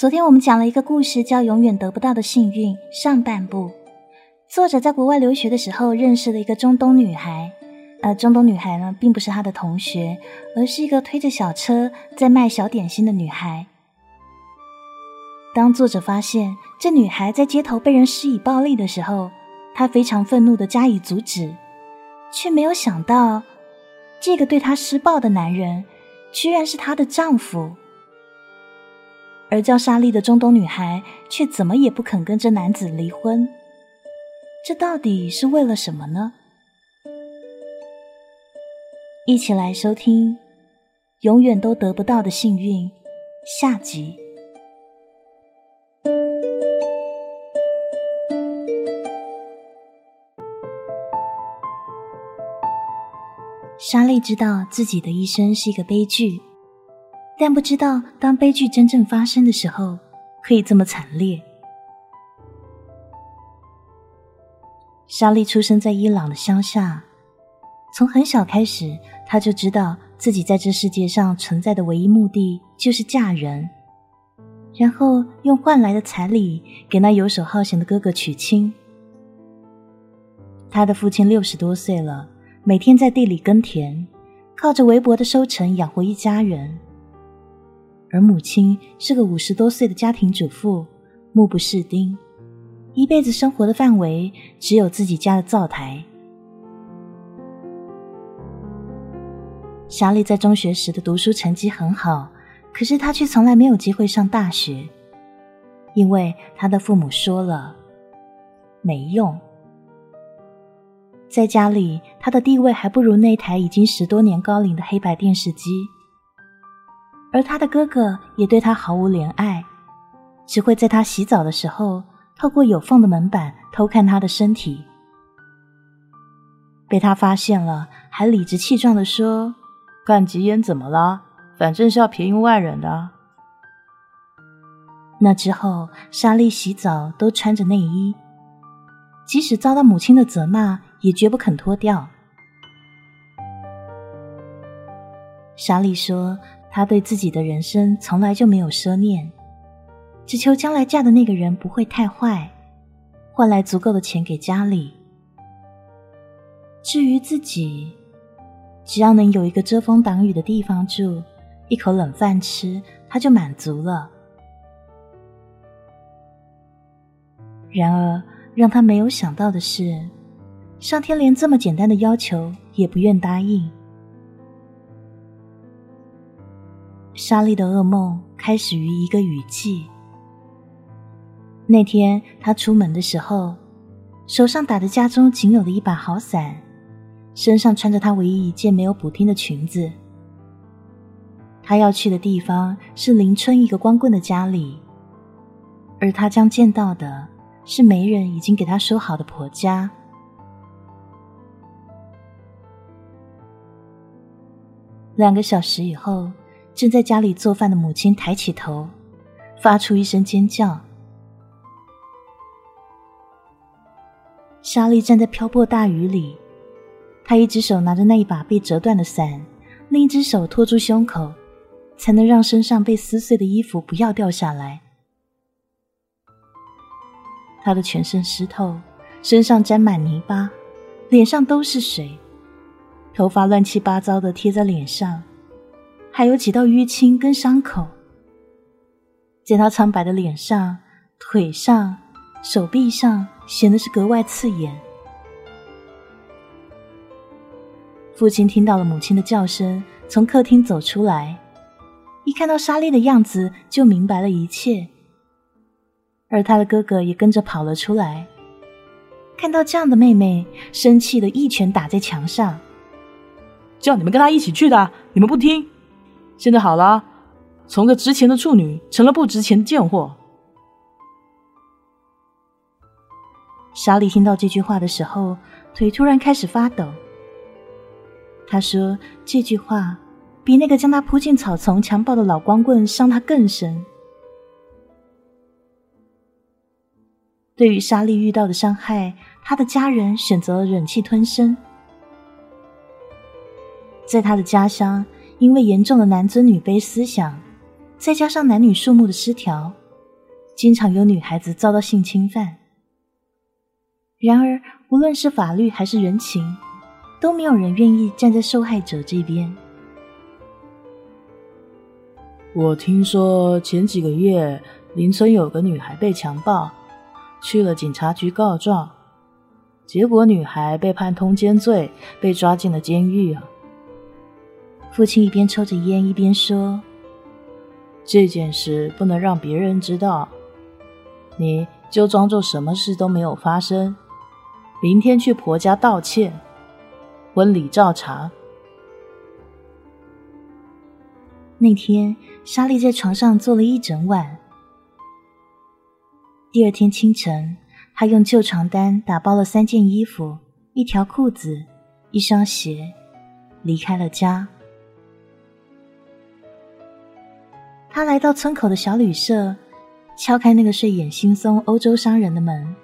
昨天我们讲了一个故事，叫《永远得不到的幸运》上半部。作者在国外留学的时候认识了一个中东女孩，呃，中东女孩呢并不是他的同学，而是一个推着小车在卖小点心的女孩。当作者发现这女孩在街头被人施以暴力的时候，他非常愤怒的加以阻止，却没有想到，这个对她施暴的男人，居然是她的丈夫。而叫莎莉的中东女孩却怎么也不肯跟这男子离婚，这到底是为了什么呢？一起来收听《永远都得不到的幸运》下集。莎莉知道自己的一生是一个悲剧。但不知道，当悲剧真正发生的时候，可以这么惨烈。莎莉出生在伊朗的乡下，从很小开始，她就知道自己在这世界上存在的唯一目的就是嫁人，然后用换来的彩礼给那游手好闲的哥哥娶亲。他的父亲六十多岁了，每天在地里耕田，靠着微薄的收成养活一家人。而母亲是个五十多岁的家庭主妇，目不识丁，一辈子生活的范围只有自己家的灶台。莎莉在中学时的读书成绩很好，可是她却从来没有机会上大学，因为她的父母说了，没用。在家里，她的地位还不如那台已经十多年高龄的黑白电视机。而他的哥哥也对他毫无怜爱，只会在他洗澡的时候透过有缝的门板偷看他的身体。被他发现了，还理直气壮的说：“干急眼怎么了？反正是要便宜外人的。”那之后，莎莉洗澡都穿着内衣，即使遭到母亲的责骂，也绝不肯脱掉。莎莉说。她对自己的人生从来就没有奢念，只求将来嫁的那个人不会太坏，换来足够的钱给家里。至于自己，只要能有一个遮风挡雨的地方住，一口冷饭吃，他就满足了。然而，让他没有想到的是，上天连这么简单的要求也不愿答应。莎莉的噩梦开始于一个雨季。那天，她出门的时候，手上打着家中仅有的一把好伞，身上穿着她唯一一件没有补丁的裙子。她要去的地方是邻村一个光棍的家里，而她将见到的是媒人已经给她说好的婆家。两个小时以后。正在家里做饭的母亲抬起头，发出一声尖叫。莎莉站在瓢泼大雨里，她一只手拿着那一把被折断的伞，另一只手托住胸口，才能让身上被撕碎的衣服不要掉下来。她的全身湿透，身上沾满泥巴，脸上都是水，头发乱七八糟的贴在脸上。还有几道淤青跟伤口，见他苍白的脸上、腿上、手臂上显得是格外刺眼。父亲听到了母亲的叫声，从客厅走出来，一看到莎莉的样子，就明白了一切。而他的哥哥也跟着跑了出来，看到这样的妹妹，生气的一拳打在墙上，叫你们跟他一起去的，你们不听。现在好了，从个值钱的处女成了不值钱的贱货。莎莉听到这句话的时候，腿突然开始发抖。她说：“这句话比那个将她扑进草丛强暴的老光棍伤她更深。”对于莎莉遇到的伤害，她的家人选择了忍气吞声。在她的家乡。因为严重的男尊女卑思想，再加上男女数目的失调，经常有女孩子遭到性侵犯。然而，无论是法律还是人情，都没有人愿意站在受害者这边。我听说前几个月邻村有个女孩被强暴，去了警察局告状，结果女孩被判通奸罪，被抓进了监狱啊。父亲一边抽着烟一边说：“这件事不能让别人知道，你就装作什么事都没有发生。”明天去婆家道歉，婚礼照常。那天，莎莉在床上坐了一整晚。第二天清晨，她用旧床单打包了三件衣服、一条裤子、一双鞋，离开了家。她来到村口的小旅社，敲开那个睡眼惺忪欧洲商人的门。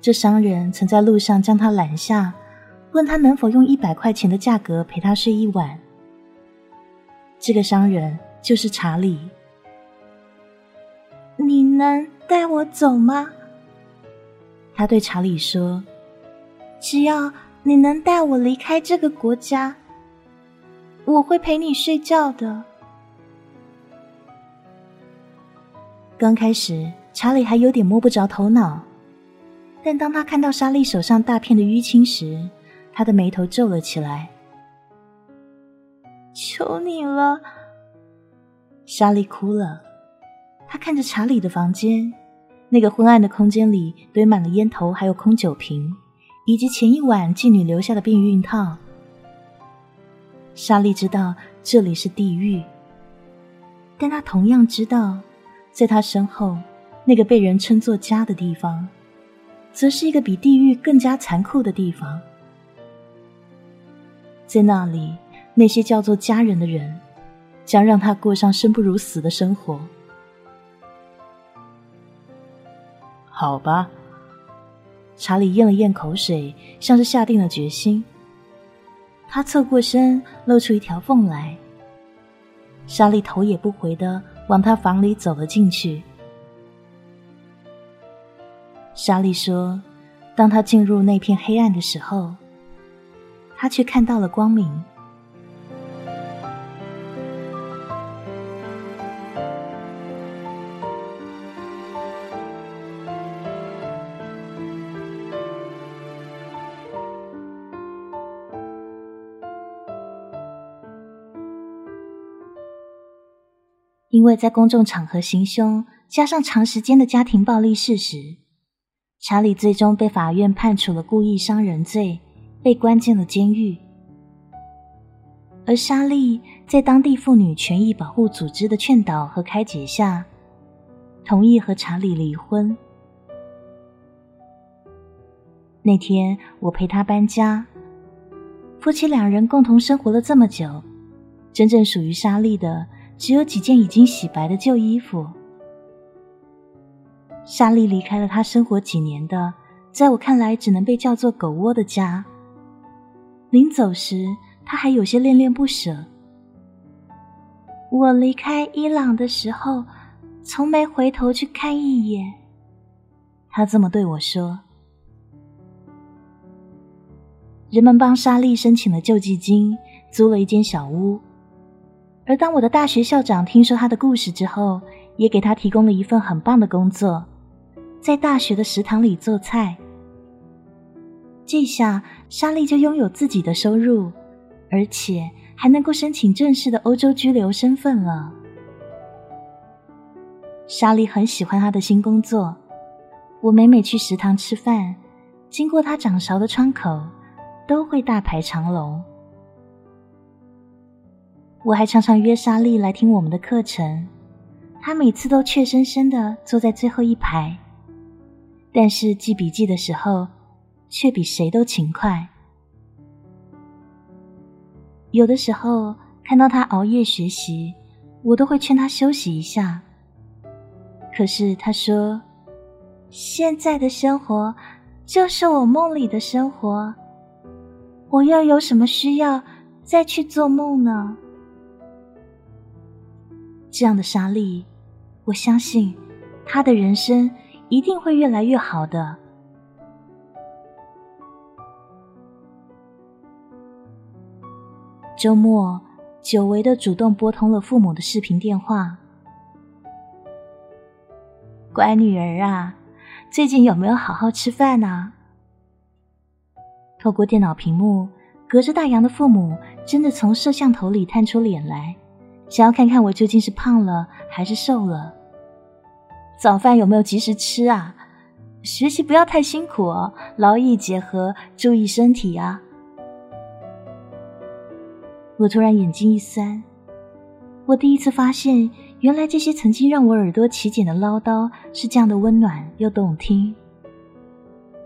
这商人曾在路上将他拦下，问他能否用一百块钱的价格陪他睡一晚。这个商人就是查理。你能带我走吗？他对查理说：“只要你能带我离开这个国家，我会陪你睡觉的。”刚开始，查理还有点摸不着头脑。但当他看到莎莉手上大片的淤青时，他的眉头皱了起来。求你了，莎莉哭了。她看着查理的房间，那个昏暗的空间里堆满了烟头，还有空酒瓶，以及前一晚妓女留下的避孕套。莎莉知道这里是地狱，但她同样知道，在他身后那个被人称作家的地方。则是一个比地狱更加残酷的地方，在那里，那些叫做家人的人，将让他过上生不如死的生活。好吧，查理咽了咽口水，像是下定了决心。他侧过身，露出一条缝来。莎莉头也不回的往他房里走了进去。莎莉说：“当他进入那片黑暗的时候，他却看到了光明。”因为在公众场合行凶，加上长时间的家庭暴力事实。查理最终被法院判处了故意伤人罪，被关进了监狱。而莎莉在当地妇女权益保护组织的劝导和开解下，同意和查理离婚。那天我陪他搬家，夫妻两人共同生活了这么久，真正属于莎莉的只有几件已经洗白的旧衣服。莎莉离开了她生活几年的，在我看来只能被叫做狗窝的家。临走时，她还有些恋恋不舍。我离开伊朗的时候，从没回头去看一眼。她这么对我说。人们帮莎莉申请了救济金，租了一间小屋。而当我的大学校长听说他的故事之后，也给他提供了一份很棒的工作。在大学的食堂里做菜，这下莎莉就拥有自己的收入，而且还能够申请正式的欧洲居留身份了。莎莉很喜欢她的新工作，我每每去食堂吃饭，经过她掌勺的窗口，都会大排长龙。我还常常约莎莉来听我们的课程，她每次都怯生生的坐在最后一排。但是记笔记的时候，却比谁都勤快。有的时候看到他熬夜学习，我都会劝他休息一下。可是他说：“现在的生活就是我梦里的生活，我又有什么需要再去做梦呢？”这样的莎莉，我相信他的人生一定会越来越好的。周末，久违的主动拨通了父母的视频电话。乖女儿啊，最近有没有好好吃饭呢？透过电脑屏幕，隔着大洋的父母真的从摄像头里探出脸来，想要看看我究竟是胖了还是瘦了。早饭有没有及时吃啊？学习不要太辛苦哦，劳逸结合，注意身体啊！我突然眼睛一酸，我第一次发现。原来这些曾经让我耳朵起茧的唠叨是这样的温暖又动听，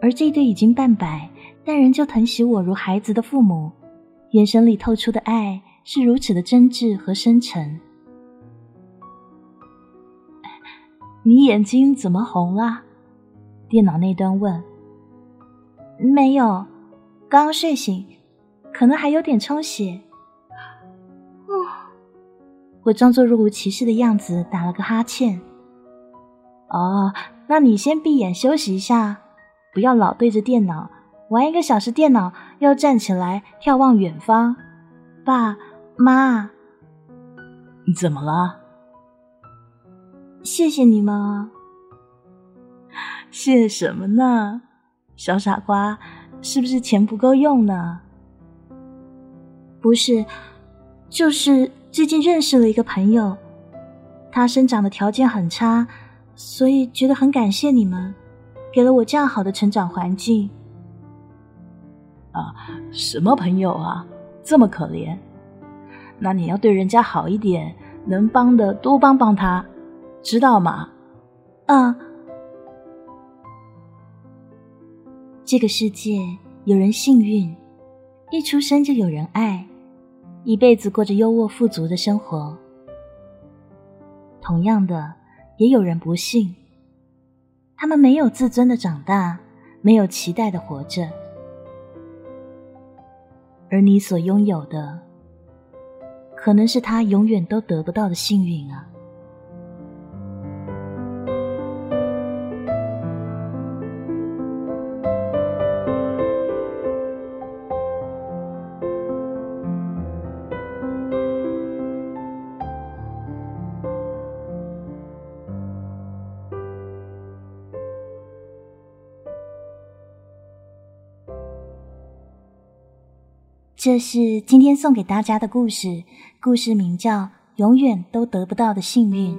而这对已经半百但仍旧疼惜我如孩子的父母，眼神里透出的爱是如此的真挚和深沉。你眼睛怎么红了？电脑那端问。没有，刚睡醒，可能还有点充血。我装作若无其事的样子，打了个哈欠。哦，那你先闭眼休息一下，不要老对着电脑玩一个小时。电脑要站起来眺望远方。爸妈，你怎么了？谢谢你们。谢什么呢？小傻瓜，是不是钱不够用呢？不是，就是。最近认识了一个朋友，他生长的条件很差，所以觉得很感谢你们，给了我这样好的成长环境。啊，什么朋友啊，这么可怜？那你要对人家好一点，能帮的多帮帮他，知道吗？啊，这个世界有人幸运，一出生就有人爱。一辈子过着优渥富足的生活。同样的，也有人不幸，他们没有自尊的长大，没有期待的活着，而你所拥有的，可能是他永远都得不到的幸运啊。这是今天送给大家的故事，故事名叫《永远都得不到的幸运》。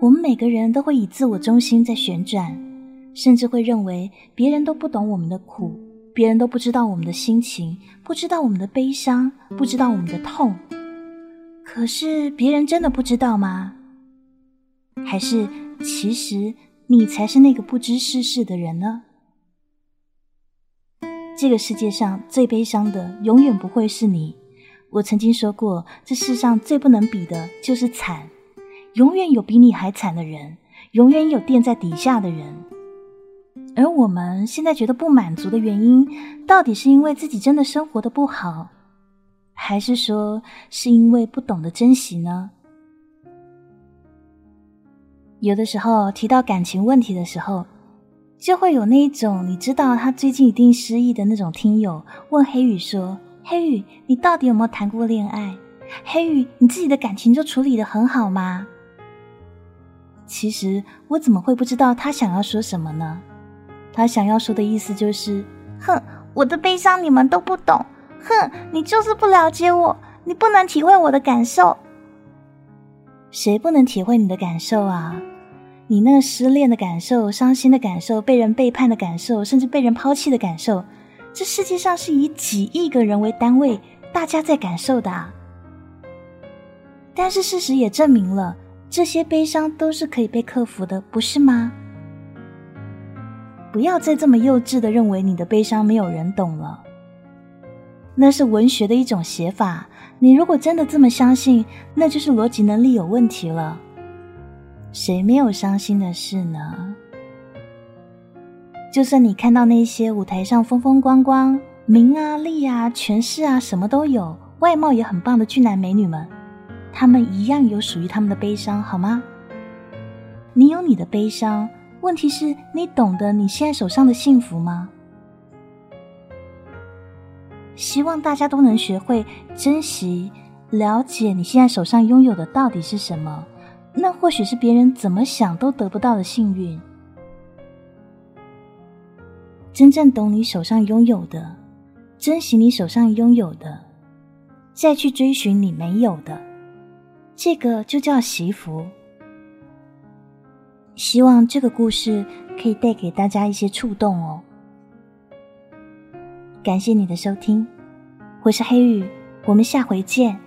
我们每个人都会以自我中心在旋转，甚至会认为别人都不懂我们的苦，别人都不知道我们的心情，不知道我们的悲伤，不知道我们的痛。可是别人真的不知道吗？还是其实你才是那个不知世事的人呢？这个世界上最悲伤的，永远不会是你。我曾经说过，这世上最不能比的就是惨。永远有比你还惨的人，永远有垫在底下的人。而我们现在觉得不满足的原因，到底是因为自己真的生活的不好，还是说是因为不懂得珍惜呢？有的时候提到感情问题的时候。就会有那一种，你知道他最近一定失忆的那种听友问黑羽说：“黑羽，你到底有没有谈过恋爱？黑羽，你自己的感情就处理的很好吗？”其实我怎么会不知道他想要说什么呢？他想要说的意思就是：“哼，我的悲伤你们都不懂，哼，你就是不了解我，你不能体会我的感受。谁不能体会你的感受啊？”你那个失恋的感受、伤心的感受、被人背叛的感受，甚至被人抛弃的感受，这世界上是以几亿个人为单位，大家在感受的。但是事实也证明了，这些悲伤都是可以被克服的，不是吗？不要再这么幼稚的认为你的悲伤没有人懂了，那是文学的一种写法。你如果真的这么相信，那就是逻辑能力有问题了。谁没有伤心的事呢？就算你看到那些舞台上风风光光、名啊利啊、权势啊什么都有、外貌也很棒的俊男美女们，他们一样有属于他们的悲伤，好吗？你有你的悲伤，问题是你懂得你现在手上的幸福吗？希望大家都能学会珍惜、了解你现在手上拥有的到底是什么。那或许是别人怎么想都得不到的幸运。真正懂你手上拥有的，珍惜你手上拥有的，再去追寻你没有的，这个就叫惜福。希望这个故事可以带给大家一些触动哦。感谢你的收听，我是黑羽，我们下回见。